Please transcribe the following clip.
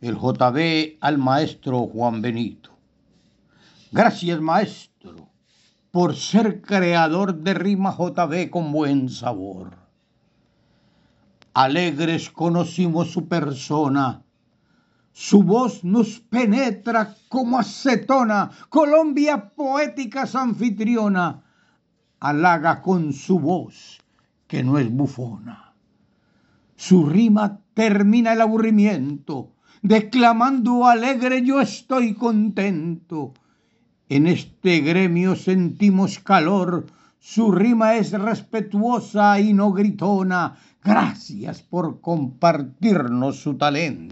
el JB al maestro Juan Benito. Gracias, maestro, por ser creador de rima JB con buen sabor. Alegres conocimos su persona, su voz nos penetra como acetona, Colombia poética anfitriona, halaga con su voz que no es bufona. Su rima termina el aburrimiento, declamando alegre yo estoy contento. En este gremio sentimos calor, su rima es respetuosa y no gritona. Gracias por compartirnos su talento.